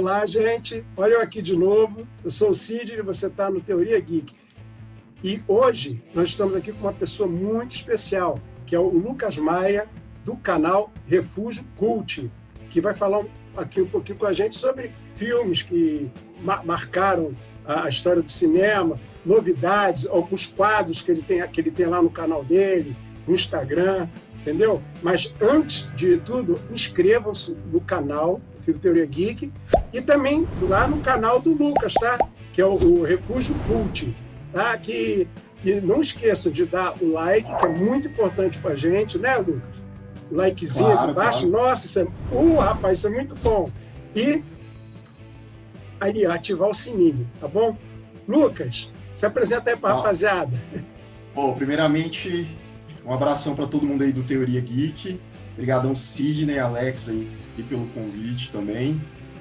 Olá, gente. Olha eu aqui de novo. Eu sou o Cid e você está no Teoria Geek. E hoje nós estamos aqui com uma pessoa muito especial, que é o Lucas Maia, do canal Refúgio Cult, que vai falar aqui um pouquinho com a gente sobre filmes que marcaram a história do cinema, novidades, alguns quadros que ele tem, que ele tem lá no canal dele, no Instagram, entendeu? Mas antes de tudo, inscrevam-se no canal do Teoria Geek e também lá no canal do Lucas, tá? Que é o, o Refúgio Cult, tá? Que e não esqueçam de dar o like, que é muito importante para a gente, né, Lucas? O likezinho claro, aqui embaixo. Claro. Nossa, isso é. Uh, rapaz, isso é muito bom. E ali, ativar o sininho, tá bom? Lucas, se apresenta aí para a rapaziada. Bom, primeiramente, um abração para todo mundo aí do Teoria Geek. Obrigadão, Sidney, Alex aí pelo convite também.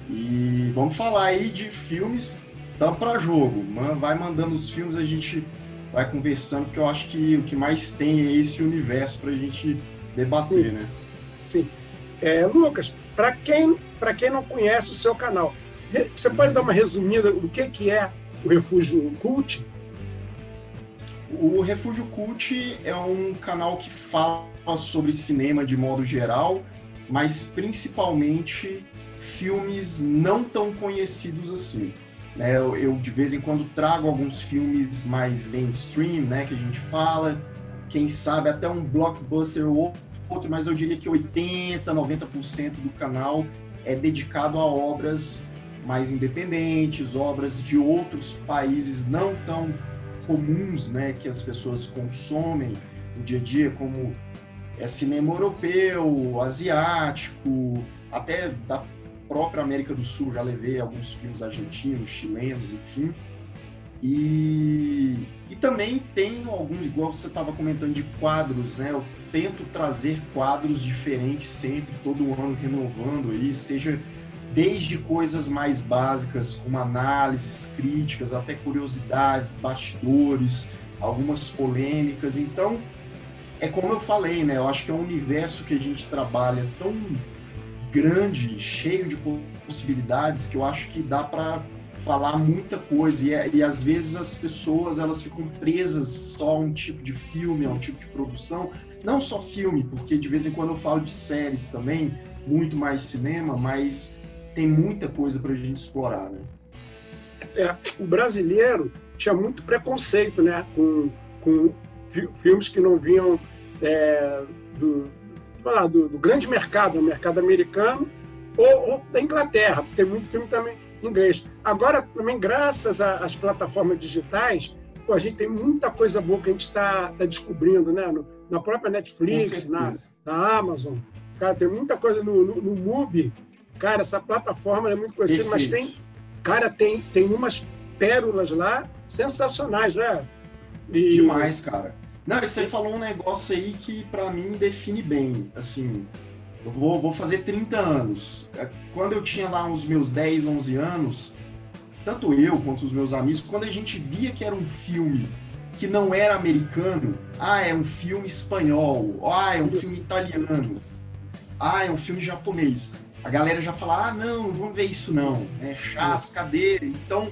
E vamos falar aí de filmes, dá para jogo. Vai mandando os filmes, a gente vai conversando, porque eu acho que o que mais tem é esse universo para a gente debater, Sim. né? Sim. É, Lucas, para quem, quem não conhece o seu canal, você pode dar uma resumida do que, que é o Refúgio Cult? O Refúgio Cult é um canal que fala sobre cinema de modo geral, mas principalmente filmes não tão conhecidos assim. Né? Eu, eu, de vez em quando trago alguns filmes mais mainstream, né, que a gente fala, quem sabe até um blockbuster ou outro, mas eu diria que 80, 90% do canal é dedicado a obras mais independentes, obras de outros países não tão comuns, né, que as pessoas consomem no dia a dia, como é cinema europeu, asiático, até da própria América do Sul, já levei alguns filmes argentinos, chilenos, enfim. E, e também tem alguns, igual você estava comentando, de quadros, né? Eu tento trazer quadros diferentes sempre, todo ano renovando aí, seja desde coisas mais básicas, como análises, críticas, até curiosidades, bastidores, algumas polêmicas. Então, é como eu falei, né? Eu acho que é um universo que a gente trabalha tão grande, cheio de possibilidades, que eu acho que dá para falar muita coisa e, é, e, às vezes as pessoas elas ficam presas só a um tipo de filme, a um tipo de produção, não só filme, porque de vez em quando eu falo de séries também, muito mais cinema, mas tem muita coisa para a gente explorar, né? É, o brasileiro tinha muito preconceito, né, com, com filmes que não vinham é, do, do, do, grande mercado, o mercado americano, ou, ou, da Inglaterra, porque tem muito filme também em inglês. Agora, também, graças às plataformas digitais, pô, a gente tem muita coisa boa que a gente está tá descobrindo, né? No, na própria Netflix, na, na, Amazon. Cara, tem muita coisa no, no, no MUBI. Cara, essa plataforma é muito conhecida, mas tem, cara, tem, tem umas pérolas lá sensacionais, né? E... Demais, cara. Não, você falou um negócio aí que para mim define bem. Assim, eu vou, vou fazer 30 anos. É, quando eu tinha lá uns meus 10, 11 anos, tanto eu quanto os meus amigos, quando a gente via que era um filme que não era americano, ah, é um filme espanhol, ah, é um filme italiano, ah, é um filme japonês. A galera já fala, ah, não, não vamos ver isso não, é chato, cadê? Então,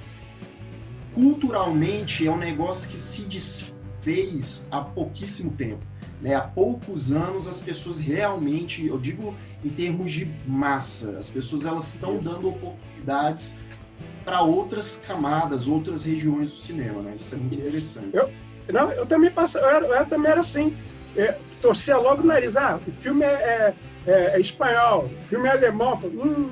culturalmente é um negócio que se desfaz fez há pouquíssimo tempo. Né? Há poucos anos as pessoas realmente, eu digo em termos de massa, as pessoas elas estão dando oportunidades para outras camadas, outras regiões do cinema, né? Isso é muito interessante. Eu, não, eu também passo, eu, era, eu também era assim, é, torcia logo o nariz, ah, o filme é, é, é, é espanhol, o filme é alemão, hum,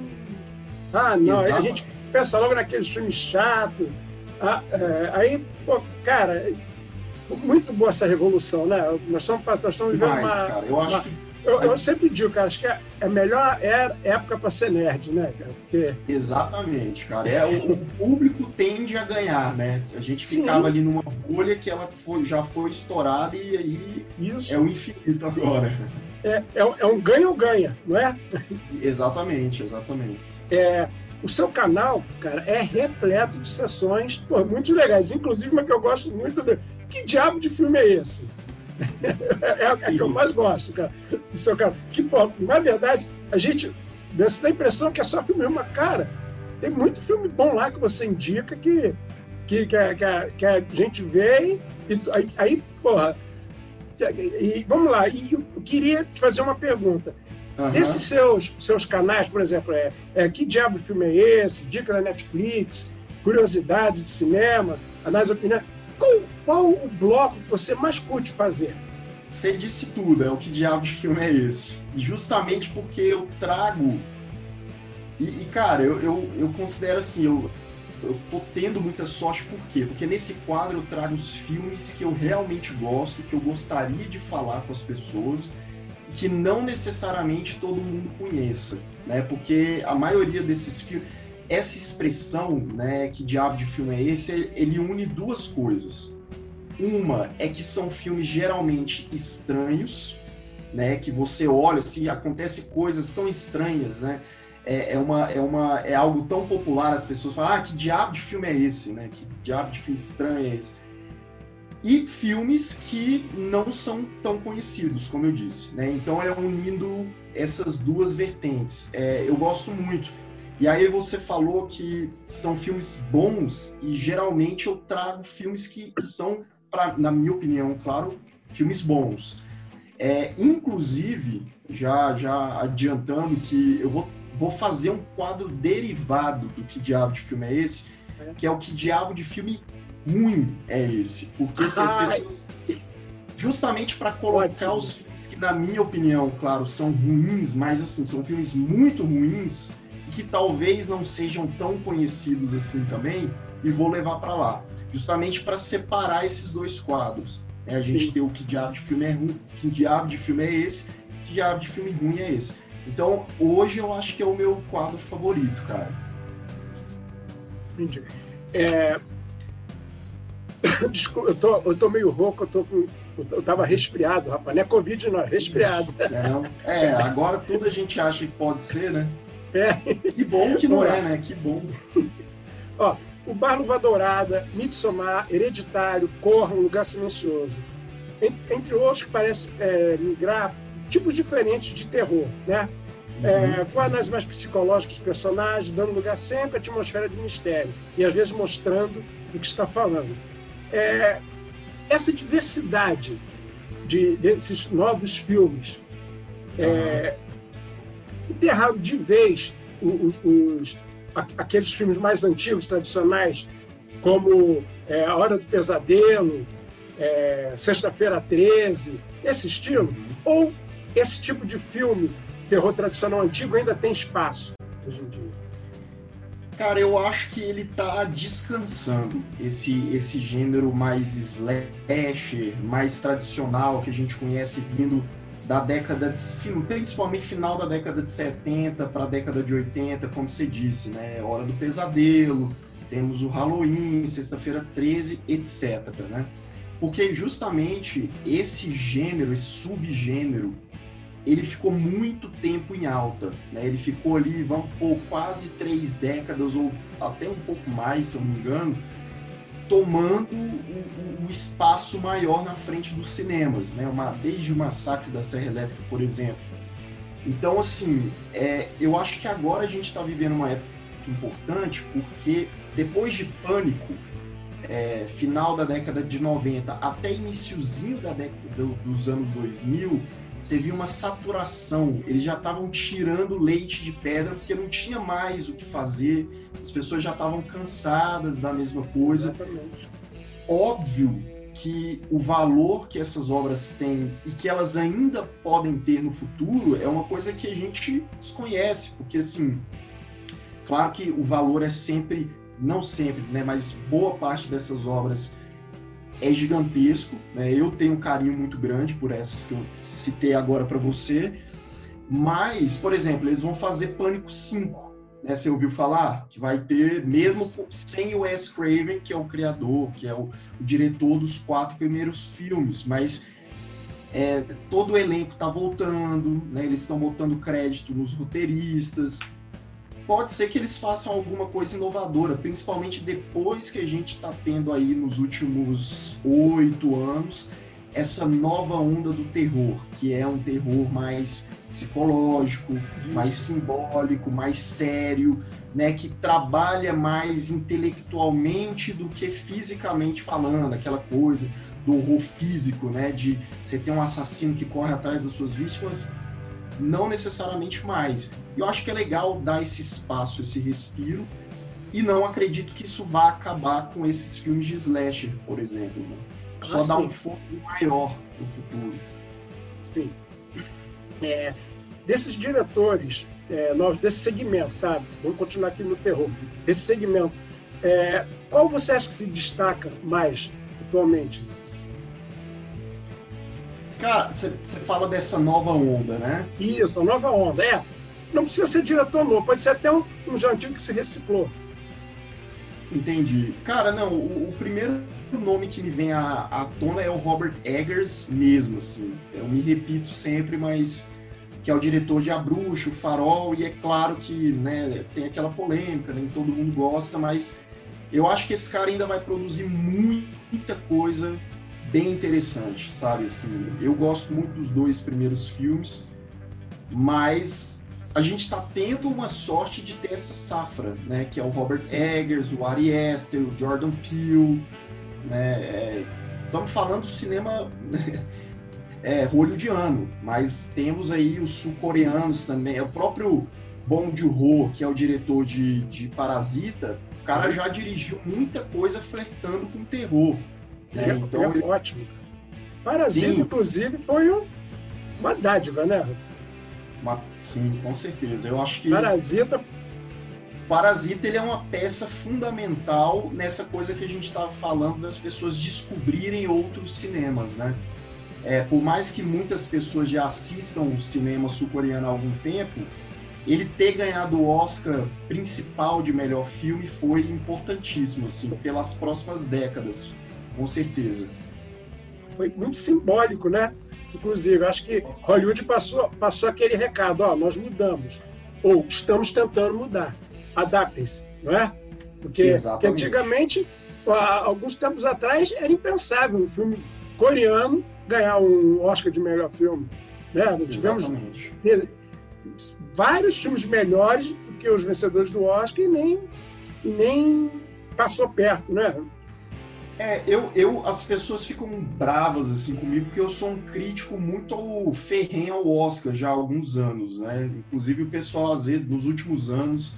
ah, não, aí a gente pensa logo naquele filme chato, ah, é, aí, pô, cara, muito boa essa revolução, né? Nós estamos, nós estamos vivendo uma. Cara, eu, acho uma, que... eu, eu, sempre digo, cara, acho que é a melhor é época para ser nerd, né, cara? Porque... Exatamente, cara. É, o, o, público tende a ganhar, né? A gente ficava Sim. ali numa bolha que ela foi, já foi estourada e aí Isso. é o infinito agora. É, é, é um ganha ou ganha, não é? Exatamente, exatamente. É, o seu canal, cara, é repleto de sessões pô, muito legais. Inclusive, uma que eu gosto muito. De... Que diabo de filme é esse? é a que eu mais gosto, cara, do seu canal. Que, pô, na verdade, a gente tem a impressão que é só filme, uma cara. tem muito filme bom lá que você indica que, que, que, a, que, a, que a gente vê e aí, aí porra. E, vamos lá, e eu queria te fazer uma pergunta. Uhum. Desses seus, seus canais, por exemplo, é, é Que Diabo Filme é Esse? Dica da Netflix, Curiosidade de Cinema, Análise Opinião. Qual, qual o bloco que você mais curte fazer? Você disse tudo, é o que diabo de filme é esse? E justamente porque eu trago. E, e cara, eu, eu, eu, considero assim, eu, eu tô tendo muita sorte, por quê? Porque nesse quadro eu trago os filmes que eu realmente gosto, que eu gostaria de falar com as pessoas, que não necessariamente todo mundo conheça, né? Porque a maioria desses filmes essa expressão, né, que diabo de filme é esse, ele une duas coisas. Uma é que são filmes geralmente estranhos, né, que você olha, se acontece coisas tão estranhas, né, é, é, uma, é, uma, é algo tão popular, as pessoas falam, ah, que diabo de filme é esse, né, que diabo de filme estranho é esse. E filmes que não são tão conhecidos, como eu disse, né, então é unindo essas duas vertentes. É, eu gosto muito e aí você falou que são filmes bons e geralmente eu trago filmes que são, pra, na minha opinião, claro, filmes bons. É, inclusive, já, já adiantando que eu vou, vou fazer um quadro derivado do que diabo de filme é esse, que é o que diabo de filme ruim é esse. Porque se as pessoas. Justamente para colocar os filmes que, na minha opinião, claro, são ruins, mas assim, são filmes muito ruins que talvez não sejam tão conhecidos assim também, e vou levar para lá, justamente para separar esses dois quadros. É, a gente Sim. tem o que diabo de filme é ruim, que diabo de filme é esse, que diabo de filme ruim é esse. Então, hoje eu acho que é o meu quadro favorito, cara. Entendi. É... Desculpa, eu tô, eu tô meio rouco, eu tô com eu tava resfriado, rapaz. Não é Covid, não, é resfriado. É, é, agora tudo a gente acha que pode ser, né? É. Que bom que não é, né? Que bom. Ó, o Bar Luva Dourada, Midsommar, Hereditário, Corra, Um Lugar Silencioso. Entre, entre outros que parece é, migrar tipos diferentes de terror, né? Uhum. É, com análises mais psicológicas dos personagens, dando lugar sempre à atmosfera de mistério e às vezes mostrando o que está falando. É, essa diversidade de, desses novos filmes é, enterraram de vez os, os, aqueles filmes mais antigos, tradicionais, como é, A Hora do Pesadelo, é, Sexta-feira 13, esse estilo? Ou esse tipo de filme, terror tradicional antigo, ainda tem espaço hoje em dia? Cara, eu acho que ele tá descansando esse, esse gênero mais slasher, mais tradicional que a gente conhece vindo da década de, principalmente final da década de 70 para a década de 80, como você disse, né? Hora do Pesadelo, temos o Halloween, Sexta-feira 13, etc, né? Porque justamente esse gênero, esse subgênero, ele ficou muito tempo em alta, né? Ele ficou ali, vamos por quase três décadas ou até um pouco mais, se eu não me engano, tomando o, o, espaço maior na frente dos cinemas, né? Uma, desde o massacre da Serra Elétrica, por exemplo. Então, assim, é, eu acho que agora a gente está vivendo uma época importante, porque depois de Pânico, é, final da década de 90 até iníciozinho da década dos anos 2000, você viu uma saturação. Eles já estavam tirando leite de pedra porque não tinha mais o que fazer. As pessoas já estavam cansadas da mesma coisa. Exatamente. Óbvio que o valor que essas obras têm e que elas ainda podem ter no futuro é uma coisa que a gente desconhece, porque assim, claro que o valor é sempre, não sempre, né, mas boa parte dessas obras é gigantesco. Né? Eu tenho um carinho muito grande por essas que eu citei agora para você. Mas, por exemplo, eles vão fazer Pânico 5. Né? Você ouviu falar? Que vai ter, mesmo sem o Wes Craven, que é o criador, que é o, o diretor dos quatro primeiros filmes. Mas é, todo o elenco está voltando, né? eles estão botando crédito nos roteiristas pode ser que eles façam alguma coisa inovadora, principalmente depois que a gente está tendo aí nos últimos oito anos essa nova onda do terror, que é um terror mais psicológico, mais simbólico, mais sério, né, que trabalha mais intelectualmente do que fisicamente falando, aquela coisa do horror físico, né, de você ter um assassino que corre atrás das suas vítimas, não necessariamente mais. Eu acho que é legal dar esse espaço, esse respiro, e não acredito que isso vá acabar com esses filmes de slasher, por exemplo. Né? Só ah, dar um foco maior no futuro. Sim. É, desses diretores é, novos, desse segmento, tá? Vamos continuar aqui no terror. Desse segmento, é, qual você acha que se destaca mais atualmente? Cara, você fala dessa nova onda, né? Isso, a nova onda. É, não precisa ser diretor novo, pode ser até um, um jantinho que se reciclou. Entendi. Cara, não, o, o primeiro nome que me vem à, à tona é o Robert Eggers mesmo, assim. Eu me repito sempre, mas que é o diretor de A Bruxa, o Farol, e é claro que né, tem aquela polêmica, nem todo mundo gosta, mas eu acho que esse cara ainda vai produzir muita coisa bem interessante, sabe? Assim, eu gosto muito dos dois primeiros filmes, mas a gente está tendo uma sorte de ter essa safra, né? Que é o Robert Eggers, o Ari Aster, o Jordan Peele, né? Estamos é, falando do cinema é, hollywoodiano, mas temos aí os sul-coreanos também. É o próprio Bong Joon-ho, que é o diretor de, de Parasita, o cara já dirigiu muita coisa flertando com terror. Né? É, então, é ele... ótimo. Parasita, Sim. inclusive, foi um, uma dádiva, né? Uma, sim, com certeza. Eu acho que. Parasita. Parasita ele é uma peça fundamental nessa coisa que a gente estava falando das pessoas descobrirem outros cinemas, né? É, por mais que muitas pessoas já assistam o cinema sul-coreano há algum tempo, ele ter ganhado o Oscar principal de melhor filme foi importantíssimo, assim, pelas próximas décadas, com certeza. Foi muito simbólico, né? Inclusive, acho que Hollywood passou, passou aquele recado, ó, nós mudamos, ou estamos tentando mudar, adaptem-se, não é? Porque, antigamente, alguns tempos atrás, era impensável um filme coreano ganhar um Oscar de melhor filme. Né? Tivemos vários filmes melhores do que os vencedores do Oscar e nem, nem passou perto, né? É, eu, eu, as pessoas ficam bravas assim comigo porque eu sou um crítico muito ferrenho ao Oscar já há alguns anos, né? Inclusive o pessoal às vezes nos últimos anos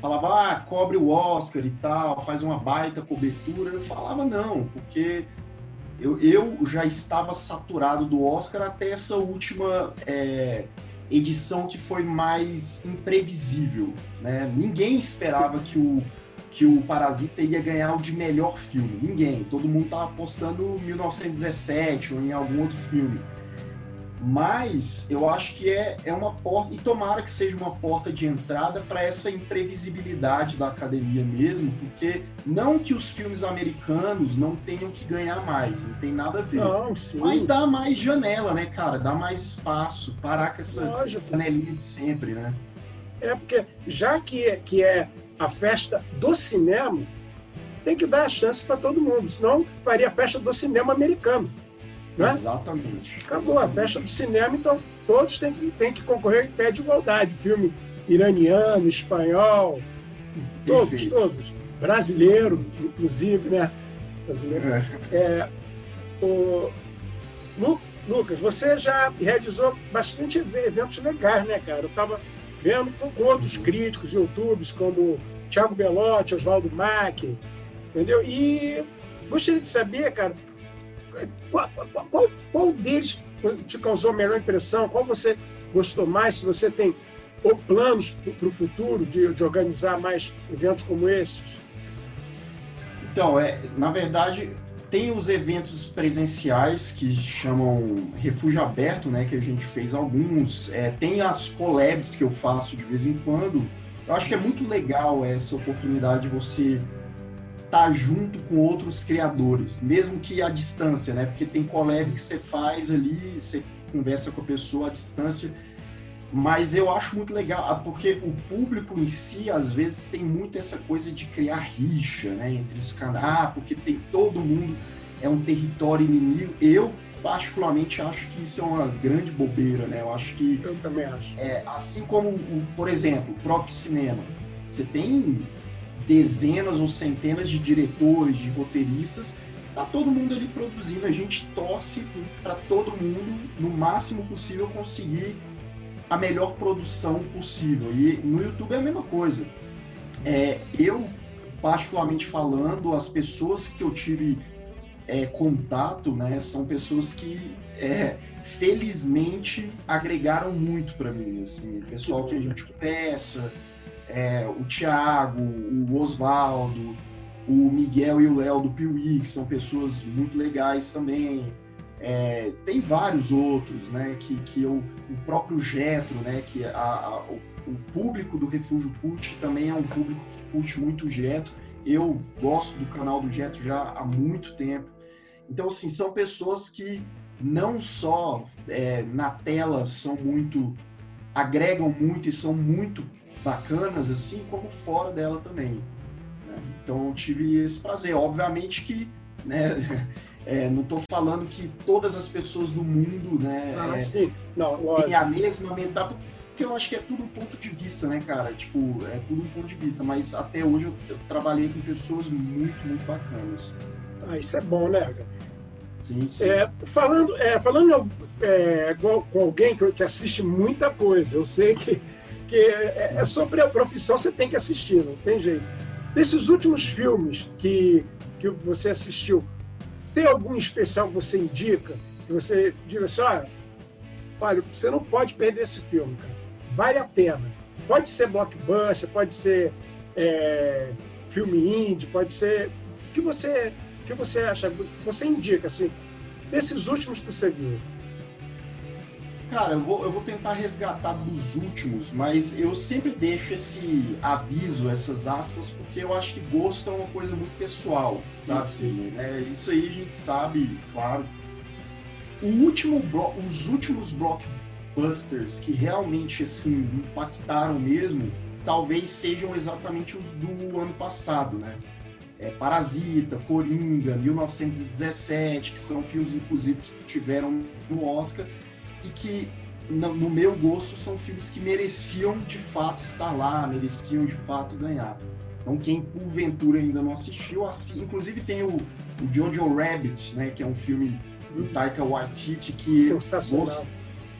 falava, ah, cobre o Oscar e tal, faz uma baita cobertura. Eu falava não, porque eu, eu já estava saturado do Oscar até essa última é, edição que foi mais imprevisível, né? Ninguém esperava que o que o Parasita ia ganhar o de melhor filme. Ninguém. Todo mundo estava apostando 1917 ou em algum outro filme. Mas eu acho que é, é uma porta, e tomara que seja uma porta de entrada para essa imprevisibilidade da academia mesmo, porque não que os filmes americanos não tenham que ganhar mais, não tem nada a ver. Não, mas dá mais janela, né, cara? Dá mais espaço, parar com essa Lógico. janelinha de sempre, né? É porque já que, que é a festa do cinema, tem que dar a chance para todo mundo, senão faria a festa do cinema americano. Né? Exatamente. Acabou a festa do cinema, então todos têm que, têm que concorrer em pé de igualdade. Filme iraniano, espanhol, todos, Perfeito. todos. Brasileiro, inclusive, né? Brasileiro. É. É, o, Lu, Lucas, você já realizou bastante eventos legais, né, cara? Eu estava vendo com, outros uhum. críticos, youtubers, como Thiago Belotti, Oswaldo Mack, entendeu? E gostaria de saber, cara, qual, qual, qual deles te causou a melhor impressão? Qual você gostou mais? Se você tem planos para o futuro de, de, organizar mais eventos como esses? Então, é, na verdade, tem os eventos presenciais que chamam Refúgio Aberto, né? Que a gente fez alguns. É, tem as collabs que eu faço de vez em quando. Eu acho que é muito legal essa oportunidade de você estar tá junto com outros criadores, mesmo que à distância, né? Porque tem collab que você faz ali, você conversa com a pessoa à distância, mas eu acho muito legal, ah, porque o público em si, às vezes, tem muito essa coisa de criar rixa, né? Entre os canais, ah, porque tem todo mundo, é um território inimigo. Eu, particularmente acho que isso é uma grande bobeira, né? Eu acho que. Eu também acho. É, assim como, o, por exemplo, o próprio cinema. Você tem dezenas ou centenas de diretores, de roteiristas, tá todo mundo ali produzindo. A gente torce para todo mundo, no máximo possível, conseguir a melhor produção possível. E no YouTube é a mesma coisa. É, eu, particularmente falando, as pessoas que eu tive é, contato, né, são pessoas que é, felizmente agregaram muito para mim, assim, pessoal que a gente conversa, é, o Thiago, o Oswaldo, o Miguel e o Léo do Piuí, que são pessoas muito legais também. É, tem vários outros, né, que, que eu, o próprio Getro, né, que a, a, o, o, público do Refúgio Curte também é um público que curte muito o Getro. Eu gosto do canal do Getro já há muito tempo. Então, assim, são pessoas que não só é, na tela são muito agregam muito e são muito bacanas assim como fora dela também né? então eu tive esse prazer obviamente que né, é, não estou falando que todas as pessoas do mundo né ah, é, têm a mesma mentalidade porque eu acho que é tudo um ponto de vista né cara tipo é tudo um ponto de vista mas até hoje eu, eu trabalhei com pessoas muito muito bacanas ah, isso é bom né Sim, sim. É, falando é, falando é, com, com, alguém que, que, assiste muita coisa, eu sei que, que é, é, sobre a profissão você tem que assistir, não tem jeito. Desses últimos filmes que, que você assistiu, tem algum especial que você indica? Que você diga assim, olha, olha, você não pode perder esse filme, cara. Vale a pena. Pode ser blockbuster, pode ser é, filme indie, pode ser o que você o que você acha? Você indica, assim, desses últimos que você viu? Cara, eu vou, eu vou tentar resgatar dos últimos, mas eu sempre deixo esse aviso, essas aspas, porque eu acho que gosto é uma coisa muito pessoal, sabe? Sim, é, isso aí a gente sabe, claro. O último os últimos blockbusters que realmente assim impactaram mesmo, talvez sejam exatamente os do ano passado, né? é, Parasita, Coringa, 1917, que são filmes, inclusive, que tiveram no Oscar e que, no, no meu gosto, são filmes que mereciam de fato estar lá, mereciam de fato ganhar. Então, quem porventura ainda não assistiu, assiste. inclusive tem o, o Jojo Rabbit, né, que é um filme do Taika Waititi que sensacional.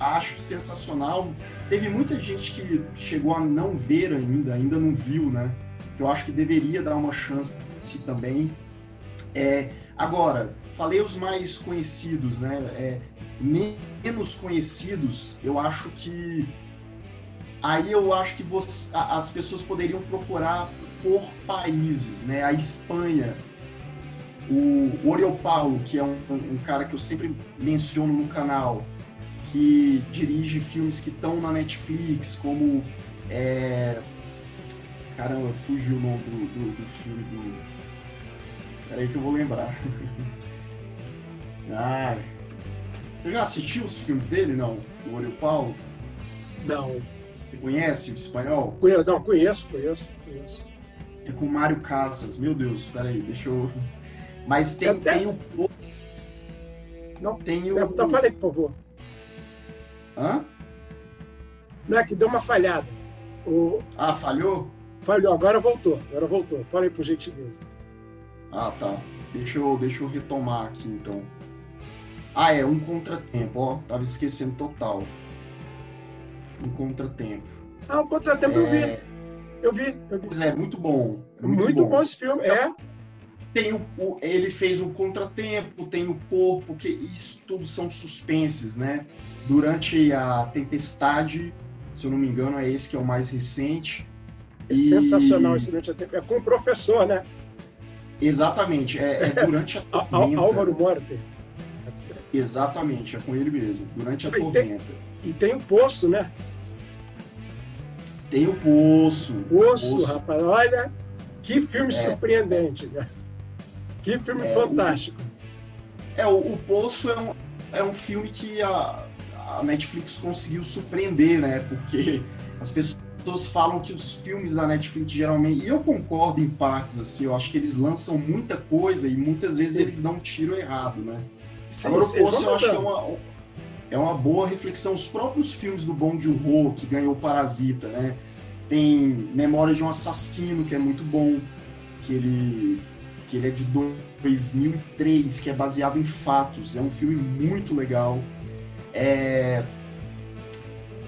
Acho sensacional. Teve muita gente que chegou a não ver ainda, ainda não viu, né? Eu acho que deveria dar uma chance também. É, agora, falei os mais conhecidos, né? É, menos conhecidos, eu acho que aí eu acho que você, as pessoas poderiam procurar por países, né? A Espanha, o Oriol Paulo, que é um, um, cara que eu sempre menciono no canal, que dirige filmes que estão na Netflix, como é... caramba, fugiu o nome do, do, do filme do Peraí que eu vou lembrar. Ai. Você já assistiu os filmes dele, não? Do Olho Paulo? Não. Você conhece o espanhol? Não, conheço, conheço, conheço. É com Mário Casas. Meu Deus, peraí, deixa eu. Mas tem, até... tem o. Não, tem o. Tá, falei, por favor. Hã? Não é que deu uma falhada. O... Ah, falhou? Falhou, agora voltou, agora voltou. Falei por gentileza. Ah, tá. Deixa eu, deixa eu retomar aqui, então. Ah, é, um contratempo, ó. Tava esquecendo total. Um contratempo. Ah, um contratempo é... eu vi. Eu vi, eu vi. Pois é, muito bom. É muito, muito bom. bom. esse filme, é. Tem o, o, ele fez um contratempo, tem o corpo, que isso tudo são suspenses, né? Durante a tempestade, se eu não me engano, é esse que é o mais recente. É e... sensacional esse durante a tempestade. É com o professor, né? Exatamente, é, é durante a tormenta. Álvaro Morte. Exatamente, é com ele mesmo, durante a e tormenta. Tem, e tem o Poço, né? Tem o Poço. Poço, Poço. rapaz, olha, que filme é, surpreendente, né? Que filme é, fantástico. O, é, o, o Poço é um, é um filme que a, a Netflix conseguiu surpreender, né? Porque as pessoas falam que os filmes da Netflix geralmente, e eu concordo em partes, assim, eu acho que eles lançam muita coisa e muitas vezes eles dão um tiro errado, né? Sim, Agora, o Poço eu acho que é uma, é uma boa reflexão. Os próprios filmes do Bong Joon-ho, que ganhou Parasita, né? Tem Memória de um Assassino, que é muito bom, que ele, que ele é de 2003, que é baseado em fatos. É um filme muito legal. É...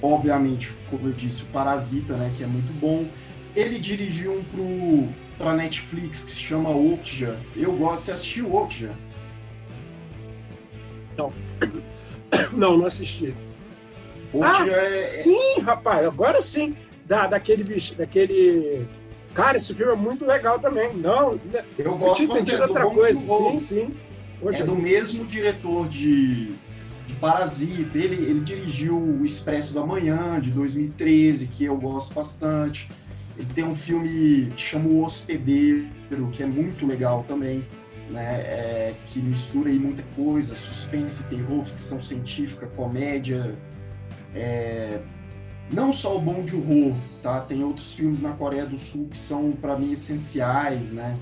Obviamente, como eu disse, o Parasita, né? Que é muito bom. Ele dirigiu um pro, pra Netflix que se chama Okja. Eu gosto. Você assistiu Okja? Não. Não, não assisti. ah, é, é... Sim, rapaz, agora sim. Da, daquele bicho, daquele. Cara, esse filme é muito legal também. Não, né, eu gosto eu bastante outra coisa. Sim, sim. é do mesmo diretor de, de Parasita. Ele, ele dirigiu O Expresso da Manhã, de 2013, que eu gosto bastante. Ele tem um filme que chama O Hospedeiro, que é muito legal também né, é, que mistura aí muita coisa, suspense, terror, ficção científica, comédia. É, não só o Bom de Horror, tá? Tem outros filmes na Coreia do Sul que são, para mim, essenciais, né?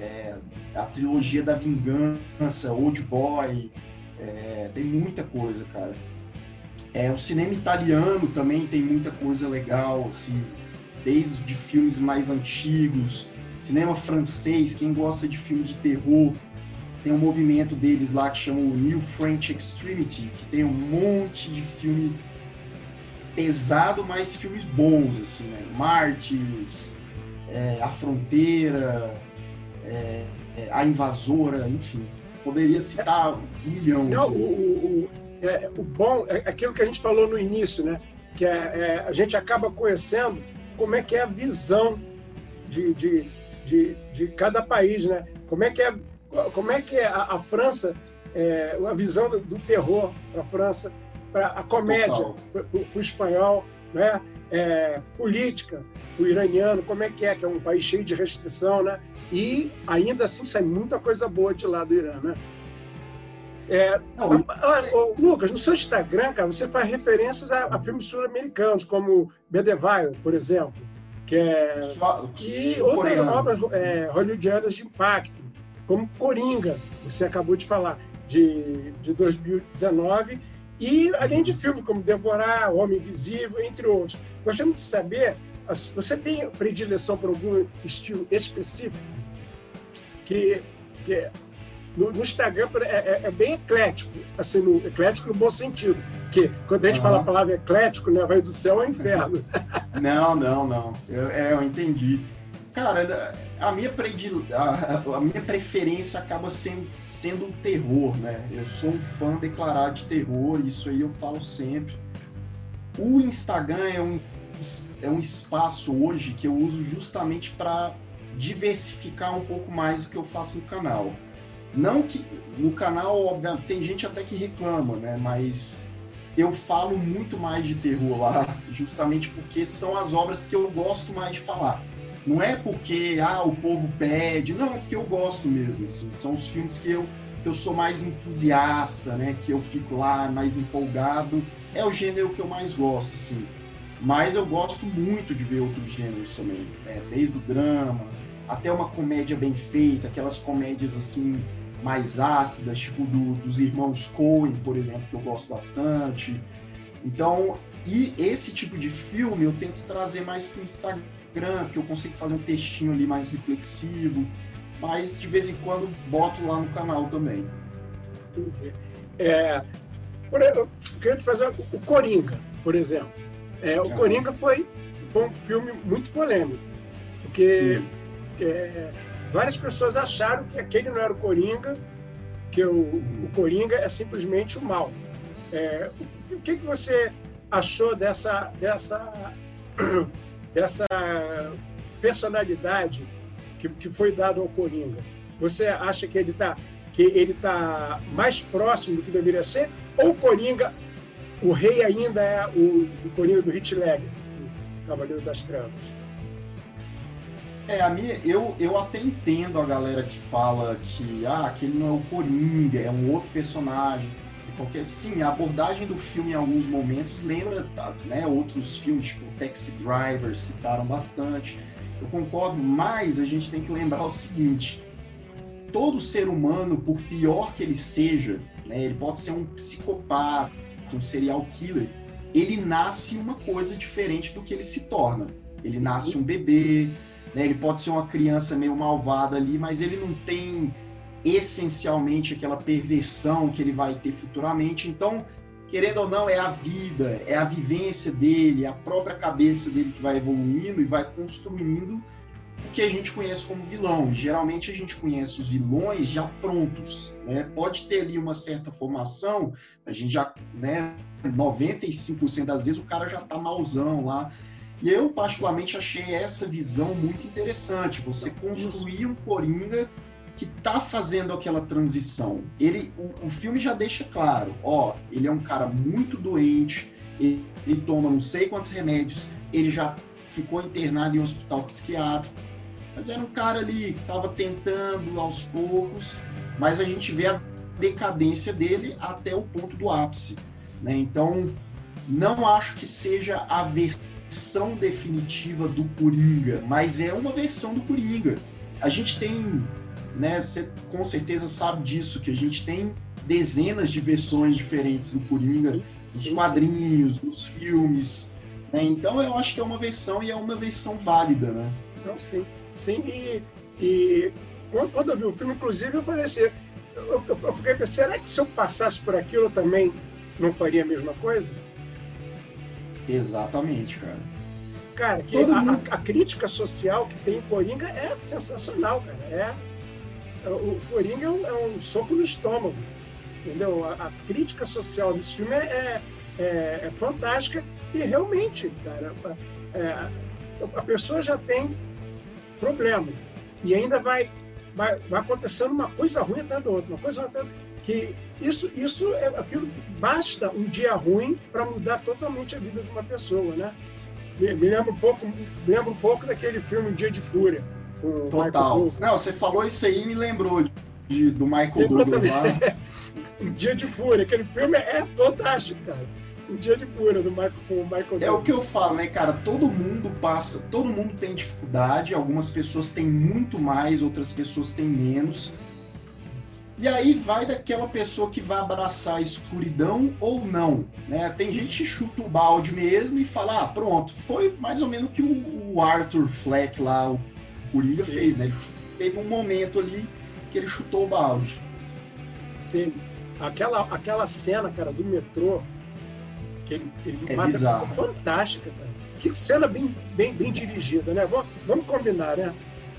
É, a trilogia da vingança, Old Boy, é, tem muita coisa, cara. É, o cinema italiano também tem muita coisa legal, assim, desde filmes mais antigos, Cinema francês, quem gosta de filme de terror, tem um movimento deles lá que chama o New French Extremity, que tem um monte de filme pesado, mas filmes bons, assim, né? Martyrs, é, A Fronteira, é, é, A Invasora, enfim. Poderia citar um milhão. Não, de... o, o, é, o bom é aquilo que a gente falou no início, né? Que é, é, a gente acaba conhecendo como é que é a visão de, de de, de cada país, né? Como é que é, como é, que é a, a França, é, a visão do, do terror para a França, para a comédia, para o espanhol, né? É, política, o iraniano, como é que é, que é um país cheio de restrição, né? E ainda assim sai muita coisa boa de lá do Irã, né? É, Não, Lucas, no seu Instagram, cara, você faz referências a, a filmes sul-americanos, como Medieval, por exemplo que é e outras obras é, hollywoodianas de impacto, como Coringa, você acabou de falar, de, de 2019, e além de filmes como Devorar, Homem Invisível, entre outros. Gostaria de saber, você tem predileção por algum estilo específico? Que, que no, no Instagram é, é, é, bem eclético, assim, no, eclético no bom sentido. Que quando a gente uhum. fala a palavra eclético, né, vai do céu ao inferno. Não, não, não. Eu, é, eu entendi. Cara, a minha, predil... a, minha preferência acaba sendo, sendo um terror, né? Eu sou um fã declarado de terror, isso aí eu falo sempre. O Instagram é um, é um espaço hoje que eu uso justamente para diversificar um pouco mais do que eu faço no canal. Não que no canal, obviamente, tem gente até que reclama, né? Mas eu falo muito mais de terror lá, justamente porque são as obras que eu gosto mais de falar. Não é porque ah, o povo pede, não, é porque eu gosto mesmo. Assim, são os filmes que eu, que eu sou mais entusiasta, né? Que eu fico lá mais empolgado. É o gênero que eu mais gosto, assim. Mas eu gosto muito de ver outros gêneros também, né? desde o drama até uma comédia bem feita, aquelas comédias assim mais ácidas, tipo do, dos irmãos Coen, por exemplo, que eu gosto bastante. Então, e esse tipo de filme eu tento trazer mais para o Instagram, que eu consigo fazer um textinho ali mais reflexivo, mas de vez em quando boto lá no canal também. É, eu queria te fazer o Coringa, por exemplo. É, o Coringa foi, foi um filme muito polêmico, porque é, várias pessoas acharam que aquele não era o Coringa, que o, o Coringa é simplesmente o mal. É, o que, que você achou dessa, dessa, dessa personalidade que, que foi dada ao Coringa? Você acha que ele está que ele tá mais próximo do que deveria ser? Ou o Coringa, o rei ainda é o, o Coringa do Ledger, o Cavaleiro das Trevas? É, a minha, eu, eu até entendo a galera que fala que ah, aquele não é o Coringa, é um outro personagem. Porque, sim, a abordagem do filme em alguns momentos lembra né, outros filmes, tipo Taxi Driver, citaram bastante. Eu concordo, mas a gente tem que lembrar o seguinte: todo ser humano, por pior que ele seja, né? ele pode ser um psicopata, um serial killer. Ele nasce uma coisa diferente do que ele se torna. Ele nasce um bebê, né? ele pode ser uma criança meio malvada ali, mas ele não tem essencialmente aquela perversão que ele vai ter futuramente. Então, querendo ou não, é a vida, é a vivência dele, é a própria cabeça dele que vai evoluindo e vai construindo o que a gente conhece como vilão. Geralmente a gente conhece os vilões já prontos, né? Pode ter ali uma certa formação, a gente já, né, 95% das vezes o cara já tá mauzão lá. E eu particularmente achei essa visão muito interessante, você construir um Coringa que tá fazendo aquela transição. Ele, o, o, filme já deixa claro, ó, ele é um cara muito doente, ele, ele toma não sei quantos remédios, ele já ficou internado em um hospital psiquiátrico, mas era um cara ali que estava tentando aos poucos, mas a gente vê a decadência dele até o ponto do ápice, né? Então, não acho que seja a versão definitiva do Coringa, mas é uma versão do Coringa. A gente tem né? Você com certeza sabe disso, que a gente tem dezenas de versões diferentes do Coringa, dos quadrinhos, dos filmes. Né? Então eu acho que é uma versão e é uma versão válida, né? Não, sim. Sim, e, e quando eu vi o filme, inclusive, eu falei assim, eu, eu, eu fiquei pensando, será que se eu passasse por aquilo eu também não faria a mesma coisa? Exatamente, cara. Cara, que a, mundo... a, a, crítica social que tem em Coringa é sensacional, cara. É, o Coringa é um, é um soco no estômago, entendeu? A, a crítica social desse filme é, é, é fantástica e realmente, cara, é, a pessoa já tem problema e ainda vai, vai, vai acontecendo uma coisa ruim atrás da outra, uma coisa atrás que isso, isso é aquilo que basta um dia ruim para mudar totalmente a vida de uma pessoa, né? Me, me lembro um pouco, me lembro um pouco daquele filme Dia de Fúria Total. Não, você falou isso aí e me lembrou de, do Michael Douglas lá. um Dia de Fúria. Aquele filme é fantástico, cara. Um Dia de Fúria do Michael, com o Michael Douglas. É o que eu falo, né, cara? Todo mundo passa, todo mundo tem dificuldade. Algumas pessoas têm muito mais, outras pessoas têm menos. E aí vai daquela pessoa que vai abraçar a escuridão ou não, né? Tem gente que chuta o balde mesmo e fala, ah, pronto, foi mais ou menos que o Arthur Fleck lá, o Coringa Sim. fez, né? Ele teve um momento ali que ele chutou o balde. Sim. Aquela, aquela cena, cara, do metrô, que ele, ele é mata bizarro. fantástica, cara. Que cena bem, bem, bem dirigida, né? Vamos, vamos combinar, né?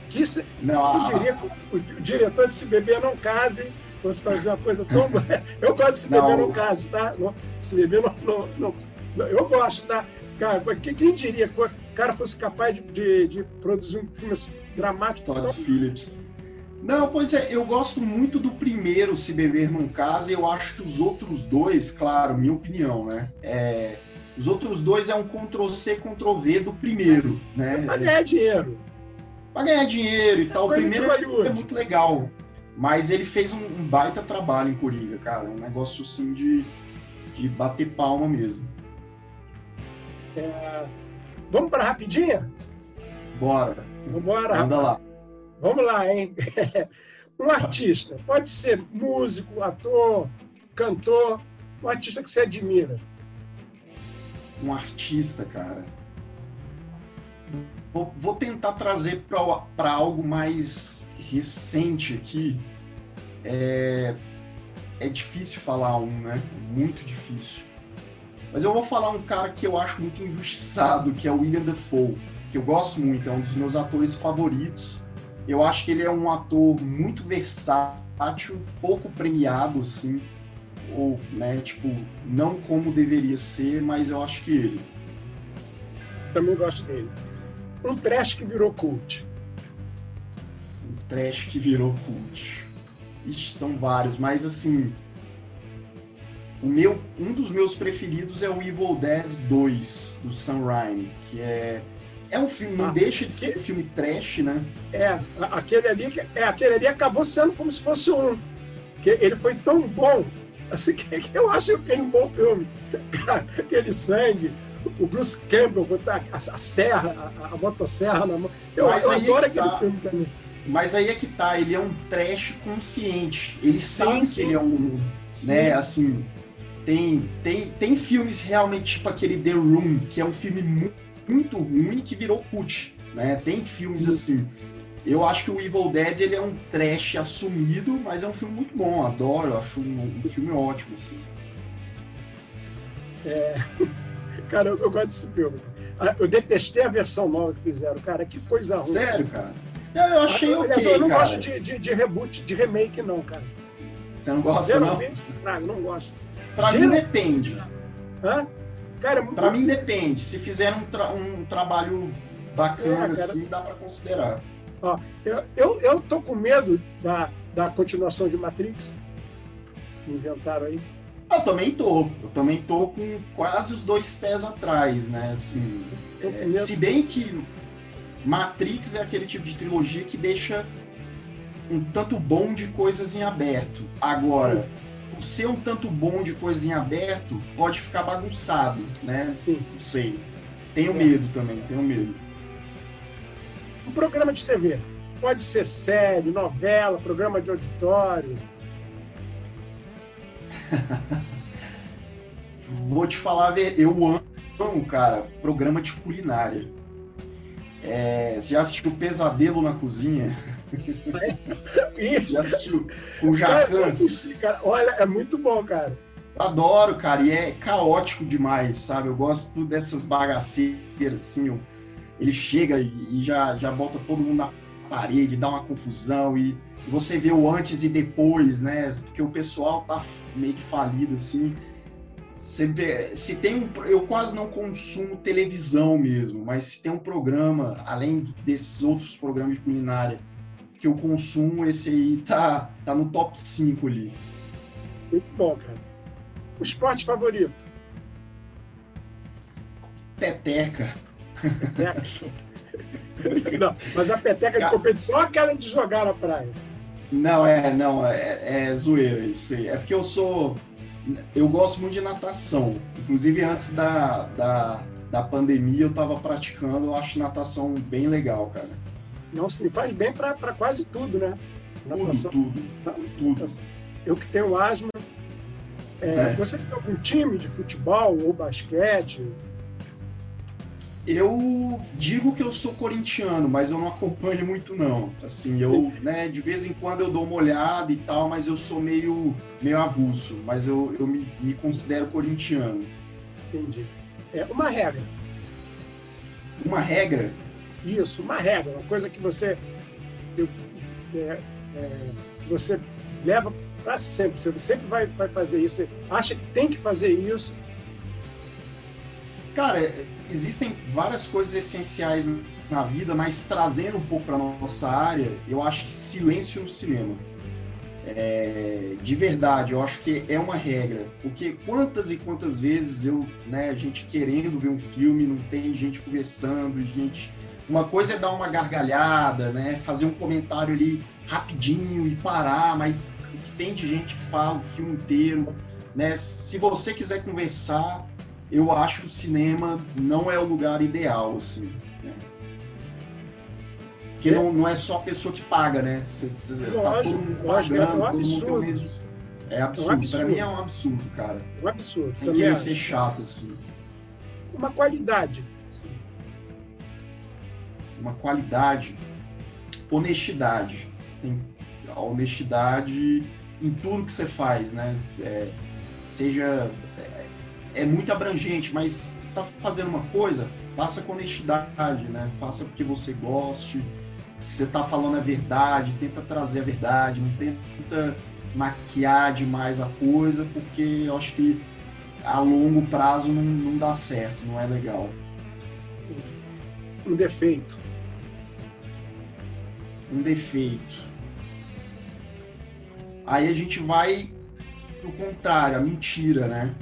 Que se, não, diria, o, o, diretor de Se Beber Não Case fosse fazer uma coisa tão. eu gosto de Se Beber Não, Case, tá? Se Beber não, não, não, Eu gosto, tá? Cara, quem diria que o cara fosse capaz de, de, de produzir um filme assim, dramático? Todd. Phillips. Não, pois é, eu gosto muito do primeiro Se Beber Num Casa e eu acho que os outros dois, claro, minha opinião, né? É, os outros dois é um Ctrl-C, Ctrl-V do primeiro, né? Pra ganhar dinheiro. Pra ganhar dinheiro e é tal. O primeiro é muito legal. Mas ele fez um, um, baita trabalho em Coringa, cara. Um negócio assim de, de bater palma mesmo. É... Vamos para rapidinha? Bora. Vambora. Manda lá. Vamos lá, hein? um artista. Pode ser músico, ator, cantor. Um artista que você admira. Um artista, cara. Vou, vou tentar trazer para algo mais recente aqui. É, é difícil falar um, né? Muito difícil. Mas eu vou falar um cara que eu acho muito injustiçado, que é o William Dafoe, que eu gosto muito, é um dos meus atores favoritos. Eu acho que ele é um ator muito versátil, pouco premiado, assim, ou, né, tipo, não como deveria ser, mas eu acho que ele. Também gosto dele. Um trash que virou cult. Um trash que virou cult. Ixi, são vários, mas assim, o meu, um dos meus preferidos é o Evil Dead 2, do Sam Raimi, que é é um filme, não ah, deixa de ser um filme trash, né? É, aquele ali, é, aquele ali acabou sendo como se fosse um. Que ele foi tão bom, assim, que, que eu acho que é um bom filme. aquele sangue, o Bruce Campbell botar a, a serra, a, a, motosserra na mão. Eu, eu é adoro é aquele tá. filme também. Mas aí é que tá, ele é um trash consciente. Ele sim, sabe sim. que ele é um Sim. né? Assim, tem, tem, tem filmes realmente tipo aquele The Room, que é um filme muito, muito ruim que virou cult, né? Tem filmes Sim. assim. Eu acho que o Evil Dead ele é um trash assumido, mas é um filme muito bom, adoro, acho um, um filme ótimo, assim. É... Cara, eu, eu, gosto desse filme. Ah, eu detestei a versão nova que fizeram, cara. Que coisa ruim. Sério, cara? Não, eu achei ah, ok, Eu não cara. gosto de, de, de, reboot, de remake, não, cara. Você não gosta, Geralmente, não? não gosto. Pra mim depende. Hã? Cara, é muito pra mim depende. Se fizer um, tra um trabalho bacana, é, assim, dá pra considerar. Ó, eu, eu, eu tô com medo da, da continuação de Matrix inventaram aí. Eu também tô. Eu também tô com quase os dois pés atrás, né? Assim, é, se bem que Matrix é aquele tipo de trilogia que deixa um tanto bom de coisas em aberto. Agora, ser um tanto bom de coisas em aberto, pode ficar bagunçado, né? Sim. Não sei. Tenho é. medo também, tenho medo. Um programa de TV. Pode ser série, novela, programa de auditório. Vou te falar, eu amo, cara, programa de culinária. É, você já assistiu Pesadelo na Cozinha? É. já assistiu? Com o Jacan? Assisti, cara. Olha, é muito bom, cara. Adoro, cara, e é caótico demais, sabe? Eu gosto dessas bagaceiras, assim. Ele chega e já, já bota todo mundo na parede, dá uma confusão e você vê o antes e depois, né? Porque o pessoal tá meio que falido, assim. Vê, se tem um, eu quase não consumo televisão mesmo, mas se tem um programa, além desses outros programas de culinária que eu consumo, esse aí tá, tá no top 5 ali. Muito bom, cara. O esporte favorito? Peteca. Peteca. não, mas a peteca de competição é aquela de jogar na praia. Não, é, não, é, é zoeira isso aí. É porque eu sou eu gosto muito de natação. Inclusive, antes da, da, da pandemia, eu estava praticando. Eu acho natação bem legal, cara. Nossa, e faz bem para quase tudo, né? Natação, tudo, tudo, tudo. Eu que tenho asma. É, é. Você tem algum time de futebol ou basquete? Eu digo que eu sou corintiano, mas eu não acompanho muito não. Assim, eu, né, de vez em quando eu dou uma olhada e tal, mas eu sou meio, meio avulso. Mas eu, eu me, me considero corintiano. Entendi. É uma regra. Uma regra? Isso, uma regra, uma coisa que você eu, é, é, você leva para sempre. Você sempre vai, vai fazer isso. Você acha que tem que fazer isso. Cara, existem várias coisas essenciais na vida, mas trazendo um pouco para nossa área, eu acho que silêncio no cinema. É, de verdade, eu acho que é uma regra, porque quantas e quantas vezes eu, né, a gente querendo ver um filme, não tem gente conversando, gente. Uma coisa é dar uma gargalhada, né, fazer um comentário ali rapidinho e parar, mas o que tem de gente que fala o filme inteiro, né? Se você quiser conversar, eu acho que o cinema não é o lugar ideal, assim. Né? Porque é. não, não é só a pessoa que paga, né? Você, você lógico, tá todo mundo pagando, é um todo mundo tem o mesmo. É absurdo. É um absurdo. Pra mim é um absurdo, cara. Um absurdo. Sem querer ser chato, assim. Uma qualidade. Uma qualidade. Honestidade. Tem a honestidade em tudo que você faz, né? É, seja é muito abrangente, mas tá fazendo uma coisa, faça com honestidade, né? Faça porque você goste. Você tá falando a verdade, tenta trazer a verdade, não tenta maquiar demais a coisa, porque eu acho que a longo prazo não, não dá certo, não é legal. Um defeito. Um defeito. Aí a gente vai pro contrário, a mentira, né?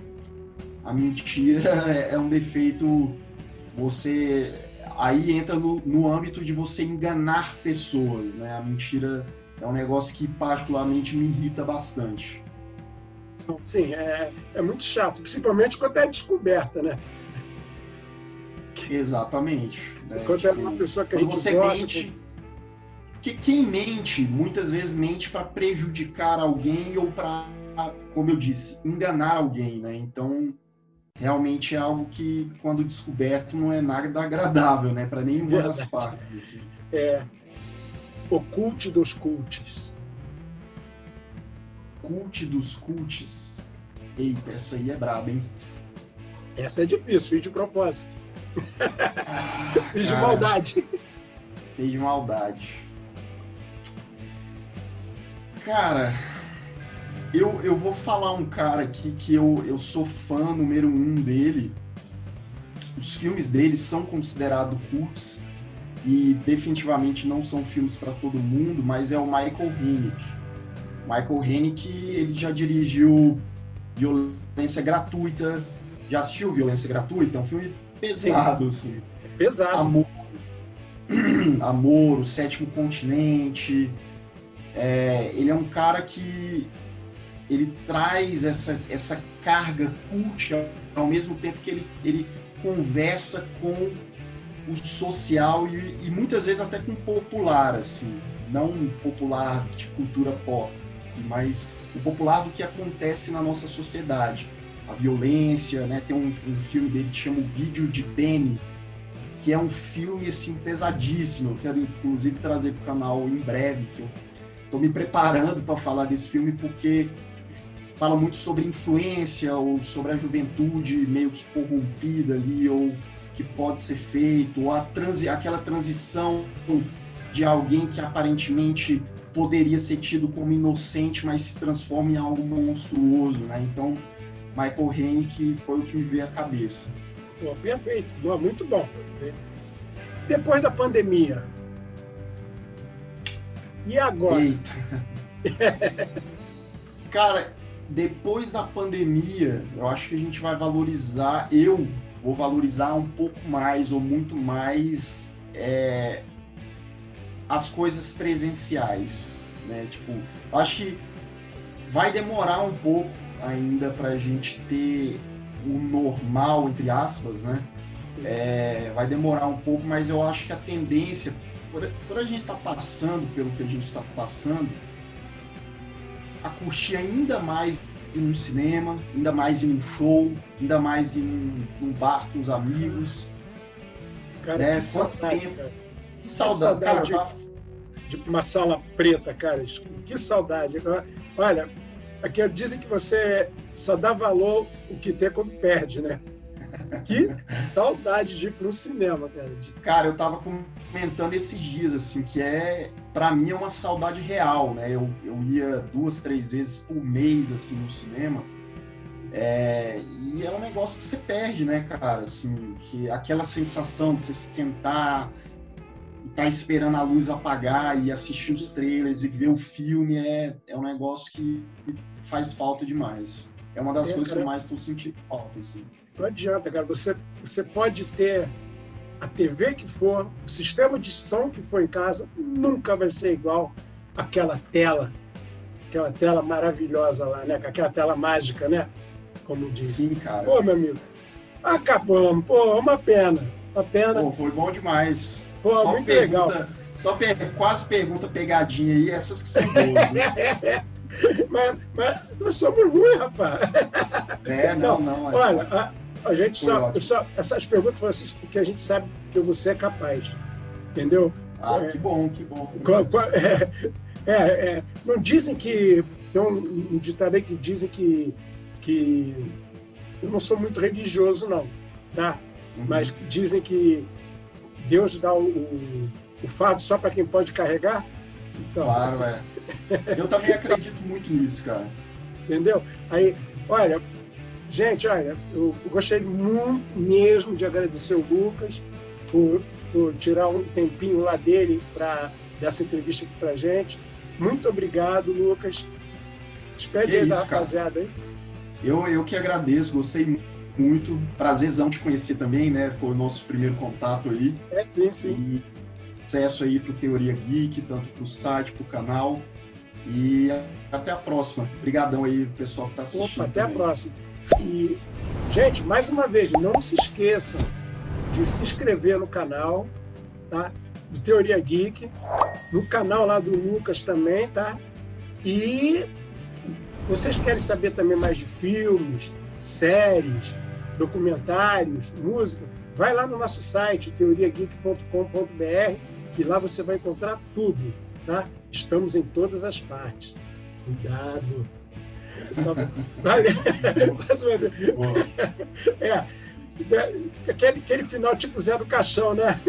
a mentira é um defeito. Você aí entra no, no âmbito de você enganar pessoas, né? A mentira é um negócio que particularmente me irrita bastante. Sim, é, é muito chato, principalmente quando é descoberta, né? Exatamente. Né? Quando tipo, é uma pessoa que a gente você gosta, mente, que quem mente muitas vezes mente para prejudicar alguém ou para como eu disse, enganar alguém, né? Então, realmente é algo que, quando descoberto, não é nada agradável, né? Para nenhuma das partes. Assim. É. O cult dos cults. Cult dos cults. Eita, essa aí é braba, hein? Essa é difícil, fiz de propósito. Ah, fiz de maldade. Fez de maldade. Cara, eu, eu vou falar um cara aqui que eu, eu sou fã número um dele. Os filmes dele são considerados cults e definitivamente não são filmes para todo mundo, mas é o Michael Haneke. Michael Haneke, ele já dirigiu Violência Gratuita. Já assistiu Violência Gratuita? É um filme pesado, Sim. assim. É pesado. Amor, Amor, O Sétimo Continente. É, ele é um cara que ele traz essa, essa carga cult ao mesmo tempo que ele, ele conversa com o social e, e muitas vezes até com o popular, assim, não popular de cultura pop, mas o popular do que acontece na nossa sociedade. A violência, né? Tem um, um filme dele que chama O Vídeo de Penny, que é um filme assim pesadíssimo. Eu quero inclusive trazer para o canal em breve, que eu estou me preparando para falar desse filme porque fala muito sobre influência ou sobre a juventude meio que corrompida ali ou que pode ser feito, ou a transi aquela transição de alguém que aparentemente poderia ser tido como inocente, mas se transforma em algo monstruoso, né? Então, Michael Haneke foi o que me veio à cabeça. Pô, perfeito, muito bom. Depois da pandemia, e agora? Eita. Cara, depois da pandemia, eu acho que a gente vai valorizar, eu vou valorizar um pouco mais ou muito mais é, as coisas presenciais, né? Tipo, eu acho que vai demorar um pouco ainda para a gente ter o normal, entre aspas, né? É, vai demorar um pouco, mas eu acho que a tendência, por, por a gente estar tá passando pelo que a gente está passando, a curtir ainda mais ir num cinema, ainda mais ir num show, ainda mais ir num, num bar com os amigos. Cara, né? que Quanto saudade, tempo? Cara. Que saudade, cara, de, tava... de, uma sala preta, cara. Que saudade. Olha, aqui dizem que você só dá valor o que tem quando perde, né? Que saudade de ir pro cinema, cara. Cara, eu tava comentando esses dias, assim, que é, para mim, é uma saudade real, né? Eu, eu ia duas, três vezes por mês, assim, no cinema. É, e é um negócio que você perde, né, cara? Assim, que aquela sensação de você sentar e tá esperando a luz apagar e assistir os trailers e ver o filme é, é um negócio que faz falta demais. É uma das é, coisas cara. que eu mais estou sentindo falta, assim. Não adianta, cara. Você, você pode ter a TV que for, o sistema de som que for em casa, nunca vai ser igual aquela tela, aquela tela maravilhosa lá, né? Aquela tela mágica, né? Como diz. Sim, cara. Pô, meu amigo, acabamos. Pô, uma pena. Uma pena. Pô, foi bom demais. Pô, só muito pergunta, legal. Só per quase pergunta pegadinha aí, essas que são boas. Né? mas, mas nós somos ruins, rapaz. É, não, não. não olha, a, a gente só, só, essas perguntas foram assim porque a gente sabe que você é capaz, entendeu? Ah, é, que bom, que bom. É, é, é, não dizem que tem um, um ditado aí que dizem que que eu não sou muito religioso não, tá? Uhum. Mas dizem que Deus dá o, o, o fardo só para quem pode carregar. Então, claro, é. Eu também acredito muito nisso, cara. Entendeu? Aí, olha, Gente, olha, eu gostaria muito mesmo de agradecer o Lucas por, por tirar um tempinho lá dele para dessa entrevista aqui para gente. Muito obrigado, Lucas. Despede que aí isso, da rapaziada aí. Eu, eu que agradeço, gostei muito. Prazerzão te conhecer também, né? Foi o nosso primeiro contato aí. É, sim, sim. E sucesso aí para Teoria Geek, tanto para o site, para o canal. E até a próxima. Obrigadão aí, pessoal que está assistindo. Opa, até também. a próxima. E, gente, mais uma vez, não se esqueçam de se inscrever no canal, tá? Do Teoria Geek, no canal lá do Lucas também, tá? E Vocês querem saber também mais de filmes, séries, documentários, música? Vai lá no nosso site, teoriageek.com.br, que lá você vai encontrar tudo, tá? Estamos em todas as partes. Cuidado. É, aquele, aquele final tipo Zé do Caixão, né?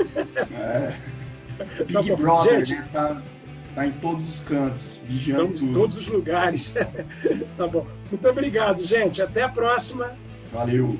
É. Tá Big tá Brother, Gente, né? Tá, tá, em todos os cantos, vigiando tudo. em todos os lugares. tá bom. Muito obrigado, gente. Até a próxima. Valeu.